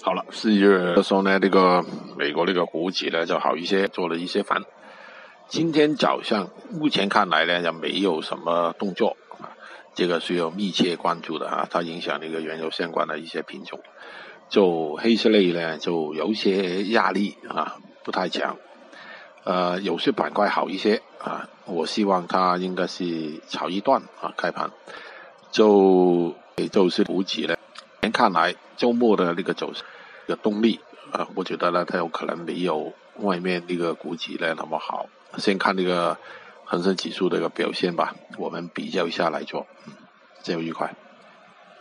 好了，四月的时候呢，这个美国那个股指呢就好一些，做了一些反。今天早上目前看来呢，就没有什么动作啊，这个需要密切关注的啊，它影响那个原油相关的一些品种。就黑色类呢，就有一些压力啊，不太强。呃，有些板块好一些啊，我希望它应该是炒一段啊，开盘就也就是股指呢。前看来周末的那个走势的动力啊，我觉得呢，它有可能没有外面那个股指呢那么好。先看那个恒生指数的一个表现吧，我们比较一下来做，嗯，这样愉快。